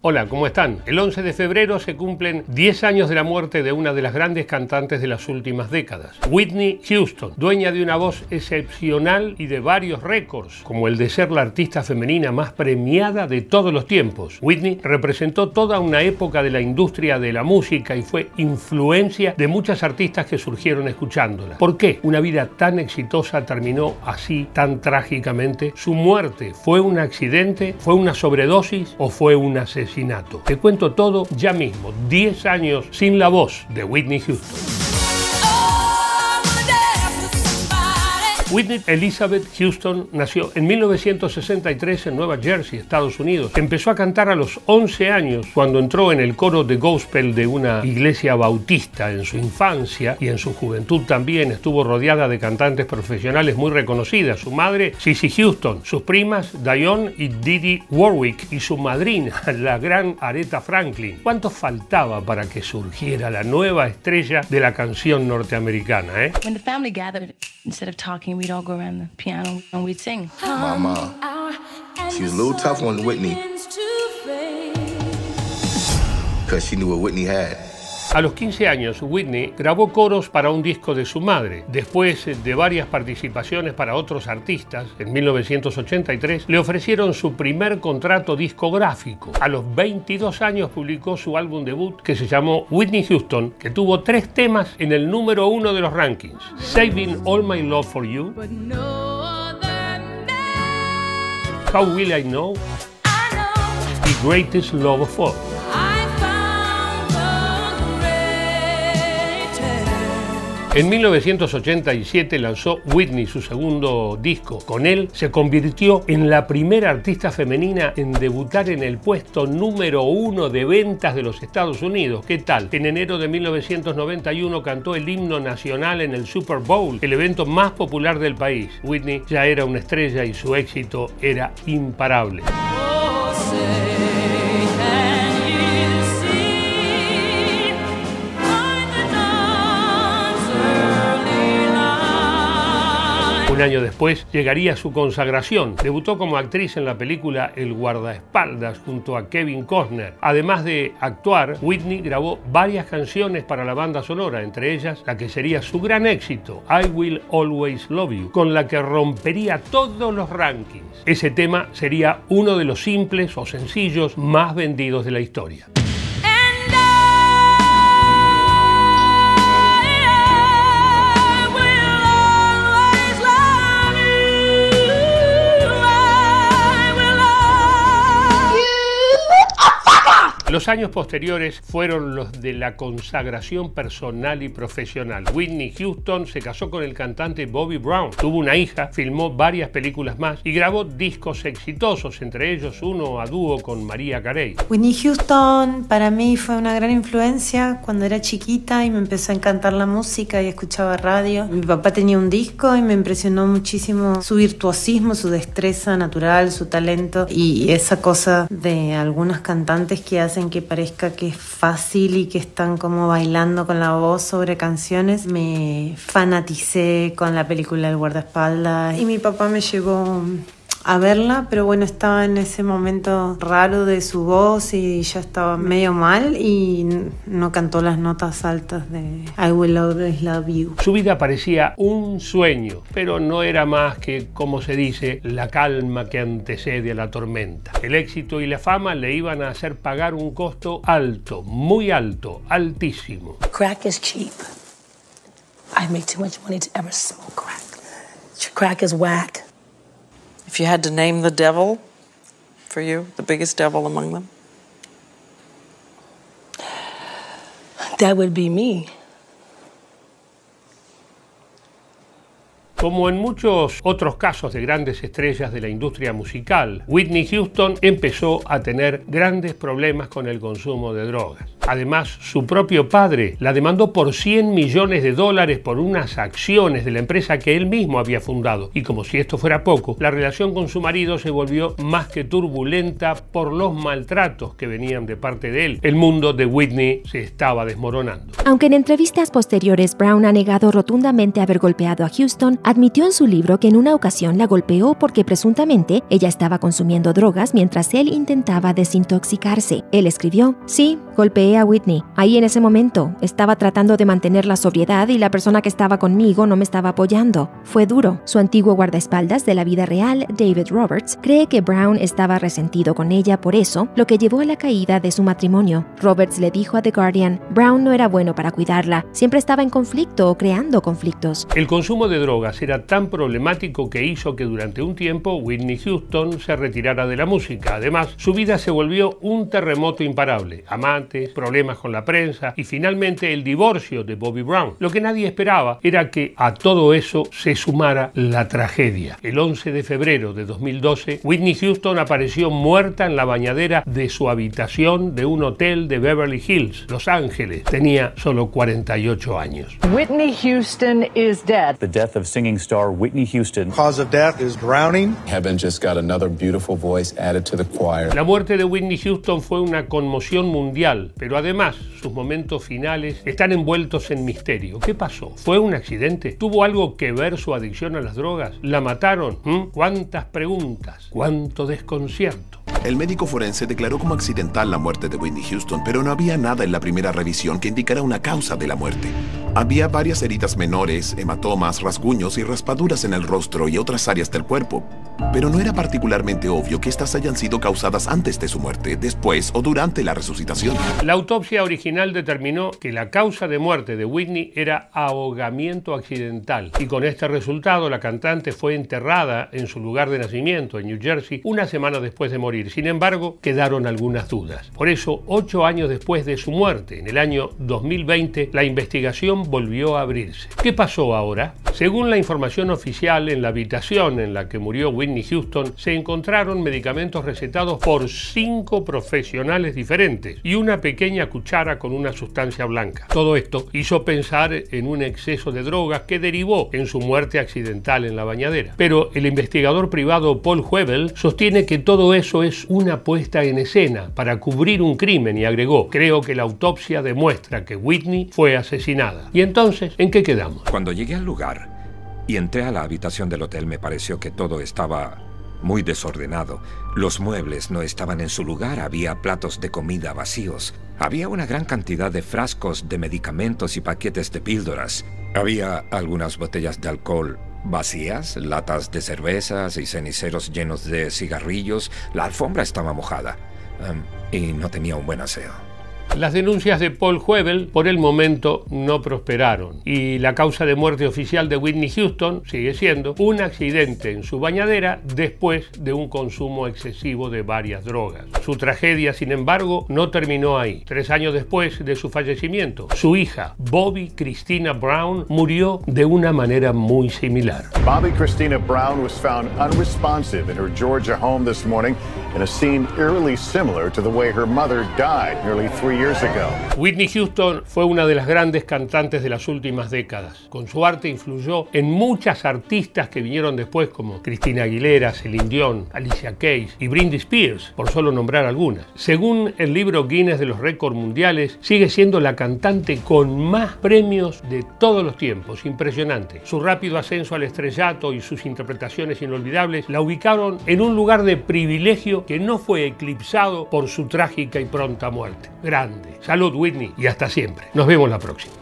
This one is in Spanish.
Hola, ¿cómo están? El 11 de febrero se cumplen 10 años de la muerte de una de las grandes cantantes de las últimas décadas, Whitney Houston, dueña de una voz excepcional y de varios récords, como el de ser la artista femenina más premiada de todos los tiempos. Whitney representó toda una época de la industria de la música y fue influencia de muchas artistas que surgieron escuchándola. ¿Por qué una vida tan exitosa terminó así tan trágicamente? ¿Su muerte fue un accidente? ¿Fue una sobredosis o fue una asesinato? Te cuento todo ya mismo, 10 años sin la voz de Whitney Houston. Whitney Elizabeth Houston nació en 1963 en Nueva Jersey, Estados Unidos. Empezó a cantar a los 11 años cuando entró en el coro de gospel de una iglesia bautista en su infancia y en su juventud también. Estuvo rodeada de cantantes profesionales muy reconocidas. Su madre, Cissy Houston, sus primas, Diane y Didi Warwick y su madrina, la gran Aretha Franklin. ¿Cuánto faltaba para que surgiera la nueva estrella de la canción norteamericana? Eh? instead of talking, we'd all go around the piano and we'd sing. My mom, she was a little tough on Whitney because she knew what Whitney had. A los 15 años, Whitney grabó coros para un disco de su madre. Después de varias participaciones para otros artistas, en 1983 le ofrecieron su primer contrato discográfico. A los 22 años publicó su álbum debut que se llamó Whitney Houston, que tuvo tres temas en el número uno de los rankings: Saving All My Love for You, How Will I Know y Greatest Love of All. En 1987 lanzó Whitney su segundo disco. Con él se convirtió en la primera artista femenina en debutar en el puesto número uno de ventas de los Estados Unidos. ¿Qué tal? En enero de 1991 cantó el himno nacional en el Super Bowl, el evento más popular del país. Whitney ya era una estrella y su éxito era imparable. Un año después llegaría su consagración. Debutó como actriz en la película El guardaespaldas junto a Kevin Costner. Además de actuar, Whitney grabó varias canciones para la banda sonora, entre ellas la que sería su gran éxito, I Will Always Love You, con la que rompería todos los rankings. Ese tema sería uno de los simples o sencillos más vendidos de la historia. Los años posteriores fueron los de la consagración personal y profesional. Whitney Houston se casó con el cantante Bobby Brown, tuvo una hija, filmó varias películas más y grabó discos exitosos, entre ellos uno a dúo con María Carey. Whitney Houston para mí fue una gran influencia cuando era chiquita y me empezó a encantar la música y escuchaba radio. Mi papá tenía un disco y me impresionó muchísimo su virtuosismo, su destreza natural, su talento y esa cosa de algunas cantantes que hacen que parezca que es fácil y que están como bailando con la voz sobre canciones. Me fanaticé con la película El guardaespaldas y mi papá me llevó a verla, pero bueno, estaba en ese momento raro de su voz y ya estaba medio mal y no cantó las notas altas de I Will Always Love You. Su vida parecía un sueño, pero no era más que, como se dice, la calma que antecede a la tormenta. El éxito y la fama le iban a hacer pagar un costo alto, muy alto, altísimo. Crack is cheap. I make too much money to ever smoke crack. Crack is whack. If you had to name the devil for you, the biggest devil among them? That would be me. Como en muchos otros casos de grandes estrellas de la industria musical, Whitney Houston empezó a tener grandes problemas con el consumo de drogas. Además, su propio padre la demandó por 100 millones de dólares por unas acciones de la empresa que él mismo había fundado. Y como si esto fuera poco, la relación con su marido se volvió más que turbulenta por los maltratos que venían de parte de él. El mundo de Whitney se estaba desmoronando. Aunque en entrevistas posteriores Brown ha negado rotundamente haber golpeado a Houston, admitió en su libro que en una ocasión la golpeó porque presuntamente ella estaba consumiendo drogas mientras él intentaba desintoxicarse. Él escribió, sí, golpeé Whitney. Ahí en ese momento estaba tratando de mantener la sobriedad y la persona que estaba conmigo no me estaba apoyando. Fue duro. Su antiguo guardaespaldas de la vida real, David Roberts, cree que Brown estaba resentido con ella por eso, lo que llevó a la caída de su matrimonio. Roberts le dijo a The Guardian, Brown no era bueno para cuidarla, siempre estaba en conflicto o creando conflictos. El consumo de drogas era tan problemático que hizo que durante un tiempo Whitney Houston se retirara de la música. Además, su vida se volvió un terremoto imparable. Amantes, problemas con la prensa y finalmente el divorcio de Bobby Brown. Lo que nadie esperaba era que a todo eso se sumara la tragedia. El 11 de febrero de 2012, Whitney Houston apareció muerta en la bañadera de su habitación de un hotel de Beverly Hills, Los Ángeles. Tenía solo 48 años. Whitney Houston is dead. The death of singing star Whitney Houston. Cause of death is drowning. Heaven just got another beautiful voice added to the choir. La muerte de Whitney Houston fue una conmoción mundial, pero además sus momentos finales están envueltos en misterio. ¿Qué pasó? ¿Fue un accidente? ¿Tuvo algo que ver su adicción a las drogas? ¿La mataron? ¿Mm? ¿Cuántas preguntas? ¿Cuánto desconcierto? El médico forense declaró como accidental la muerte de Whitney Houston, pero no había nada en la primera revisión que indicara una causa de la muerte. Había varias heridas menores, hematomas, rasguños y raspaduras en el rostro y otras áreas del cuerpo, pero no era particularmente obvio que estas hayan sido causadas antes de su muerte, después o durante la resucitación. La autopsia original determinó que la causa de muerte de Whitney era ahogamiento accidental y con este resultado la cantante fue enterrada en su lugar de nacimiento, en New Jersey, una semana después de morir. Sin embargo, quedaron algunas dudas. Por eso, ocho años después de su muerte, en el año 2020, la investigación volvió a abrirse. ¿Qué pasó ahora? Según la información oficial, en la habitación en la que murió Whitney Houston se encontraron medicamentos recetados por cinco profesionales diferentes y una pequeña cuchara con una sustancia blanca. Todo esto hizo pensar en un exceso de drogas que derivó en su muerte accidental en la bañadera. Pero el investigador privado Paul Huebel sostiene que todo eso es una puesta en escena para cubrir un crimen y agregó, creo que la autopsia demuestra que Whitney fue asesinada. Y entonces, ¿en qué quedamos? Cuando llegué al lugar y entré a la habitación del hotel me pareció que todo estaba muy desordenado. Los muebles no estaban en su lugar, había platos de comida vacíos. Había una gran cantidad de frascos de medicamentos y paquetes de píldoras. Había algunas botellas de alcohol vacías, latas de cervezas y ceniceros llenos de cigarrillos. La alfombra estaba mojada um, y no tenía un buen aseo. Las denuncias de Paul Huebel por el momento no prosperaron y la causa de muerte oficial de Whitney Houston sigue siendo un accidente en su bañadera después de un consumo excesivo de varias drogas. Su tragedia, sin embargo, no terminó ahí. Tres años después de su fallecimiento, su hija, Bobby Christina Brown, murió de una manera muy similar. Bobby Christina Brown was found unresponsive in her Georgia home this morning in a scene eerily similar to the way her mother died nearly three Whitney Houston fue una de las grandes cantantes de las últimas décadas. Con su arte influyó en muchas artistas que vinieron después como Christina Aguilera, Celine Dion, Alicia Keys y Britney Spears, por solo nombrar algunas. Según el libro Guinness de los récords mundiales, sigue siendo la cantante con más premios de todos los tiempos. Impresionante. Su rápido ascenso al estrellato y sus interpretaciones inolvidables la ubicaron en un lugar de privilegio que no fue eclipsado por su trágica y pronta muerte. Salud, Whitney, y hasta siempre. Nos vemos la próxima.